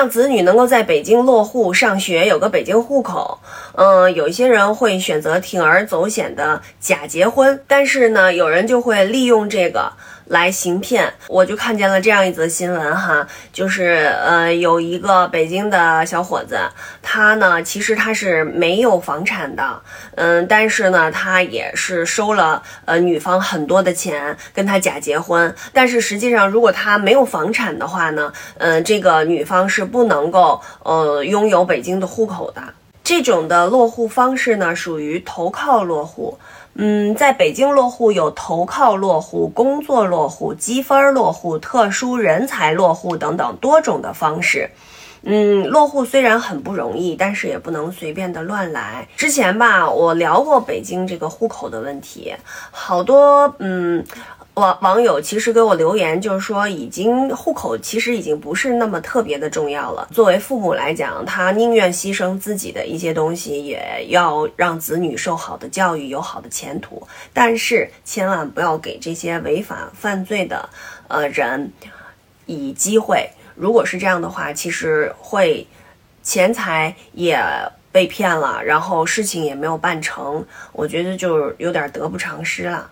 让子女能够在北京落户上学，有个北京户口。嗯，有一些人会选择铤而走险的假结婚，但是呢，有人就会利用这个。来行骗，我就看见了这样一则新闻哈，就是呃有一个北京的小伙子，他呢其实他是没有房产的，嗯，但是呢他也是收了呃女方很多的钱跟他假结婚，但是实际上如果他没有房产的话呢，嗯，这个女方是不能够呃拥有北京的户口的。这种的落户方式呢属于投靠落户。嗯，在北京落户有投靠落户、工作落户、积分落户、特殊人才落户等等多种的方式。嗯，落户虽然很不容易，但是也不能随便的乱来。之前吧，我聊过北京这个户口的问题，好多嗯。网网友其实给我留言，就是说，已经户口其实已经不是那么特别的重要了。作为父母来讲，他宁愿牺牲自己的一些东西，也要让子女受好的教育，有好的前途。但是千万不要给这些违法犯罪的呃人以机会。如果是这样的话，其实会钱财也被骗了，然后事情也没有办成，我觉得就有点得不偿失了。